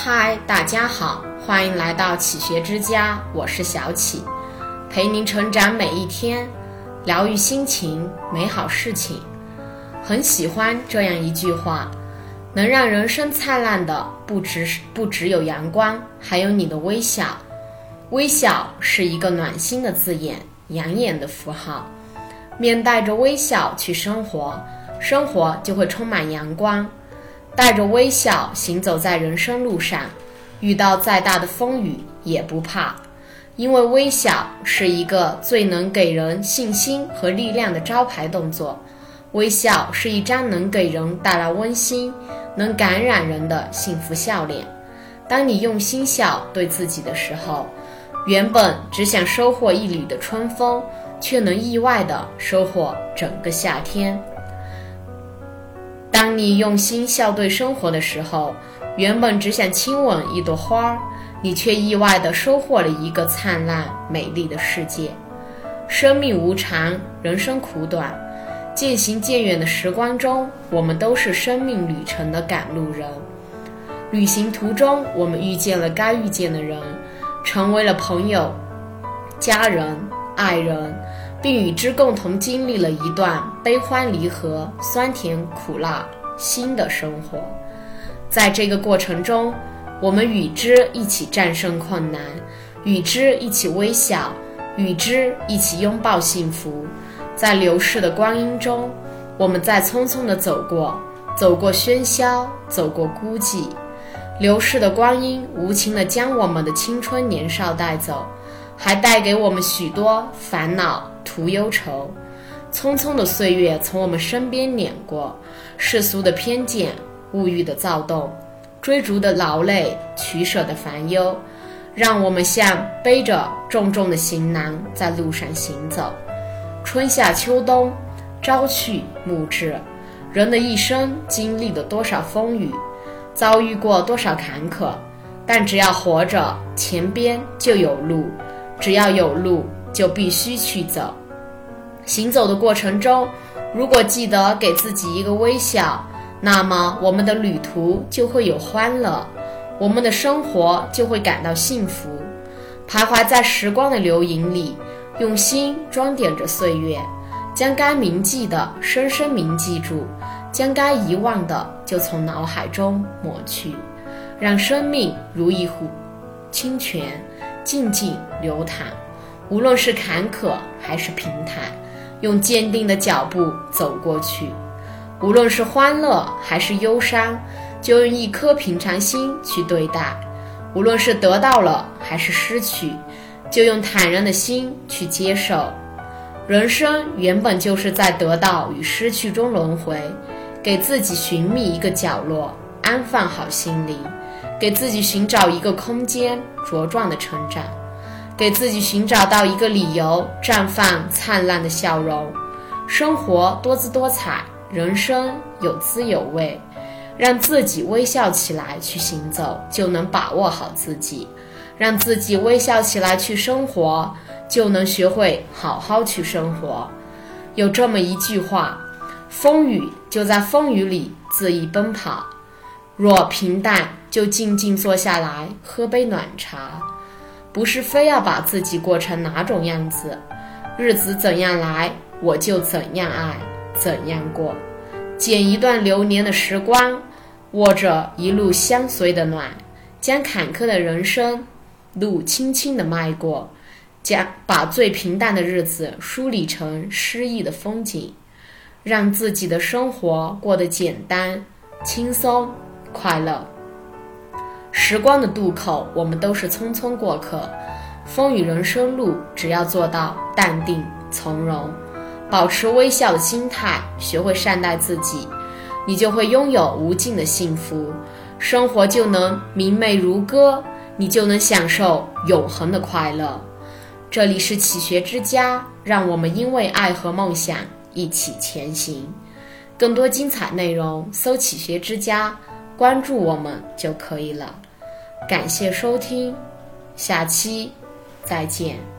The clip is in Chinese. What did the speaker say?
嗨，大家好，欢迎来到启学之家，我是小启，陪您成长每一天，疗愈心情，美好事情。很喜欢这样一句话：能让人生灿烂的，不只是不只有阳光，还有你的微笑。微笑是一个暖心的字眼，养眼的符号。面带着微笑去生活，生活就会充满阳光。带着微笑行走在人生路上，遇到再大的风雨也不怕，因为微笑是一个最能给人信心和力量的招牌动作。微笑是一张能给人带来温馨、能感染人的幸福笑脸。当你用心笑对自己的时候，原本只想收获一缕的春风，却能意外的收获整个夏天。当你用心笑对生活的时候，原本只想亲吻一朵花儿，你却意外地收获了一个灿烂美丽的世界。生命无常，人生苦短，渐行渐远的时光中，我们都是生命旅程的赶路人。旅行途中，我们遇见了该遇见的人，成为了朋友、家人、爱人。并与之共同经历了一段悲欢离合、酸甜苦辣新的生活。在这个过程中，我们与之一起战胜困难，与之一起微笑，与之一起拥抱幸福。在流逝的光阴中，我们在匆匆地走过，走过喧嚣，走过孤寂。流逝的光阴无情地将我们的青春年少带走，还带给我们许多烦恼。徒忧愁，匆匆的岁月从我们身边碾过，世俗的偏见，物欲的躁动，追逐的劳累，取舍的烦忧，让我们像背着重重的行囊在路上行走。春夏秋冬，朝去暮至，人的一生经历了多少风雨，遭遇过多少坎坷，但只要活着，前边就有路；只要有路，就必须去走。行走的过程中，如果记得给自己一个微笑，那么我们的旅途就会有欢乐，我们的生活就会感到幸福。徘徊在时光的流萤里，用心装点着岁月，将该铭记的深深铭记住，将该遗忘的就从脑海中抹去，让生命如一湖清泉，静静流淌。无论是坎坷还是平坦。用坚定的脚步走过去，无论是欢乐还是忧伤，就用一颗平常心去对待；无论是得到了还是失去，就用坦然的心去接受。人生原本就是在得到与失去中轮回，给自己寻觅一个角落，安放好心灵，给自己寻找一个空间，茁壮的成长。给自己寻找到一个理由，绽放灿烂的笑容。生活多姿多彩，人生有滋有味，让自己微笑起来去行走，就能把握好自己；让自己微笑起来去生活，就能学会好好去生活。有这么一句话：风雨就在风雨里恣意奔跑，若平淡，就静静坐下来喝杯暖茶。不是非要把自己过成哪种样子，日子怎样来，我就怎样爱，怎样过。捡一段流年的时光，握着一路相随的暖，将坎坷的人生路轻轻地迈过，将把最平淡的日子梳理成诗意的风景，让自己的生活过得简单、轻松、快乐。时光的渡口，我们都是匆匆过客。风雨人生路，只要做到淡定从容，保持微笑的心态，学会善待自己，你就会拥有无尽的幸福，生活就能明媚如歌，你就能享受永恒的快乐。这里是启学之家，让我们因为爱和梦想一起前行。更多精彩内容，搜“启学之家”。关注我们就可以了，感谢收听，下期再见。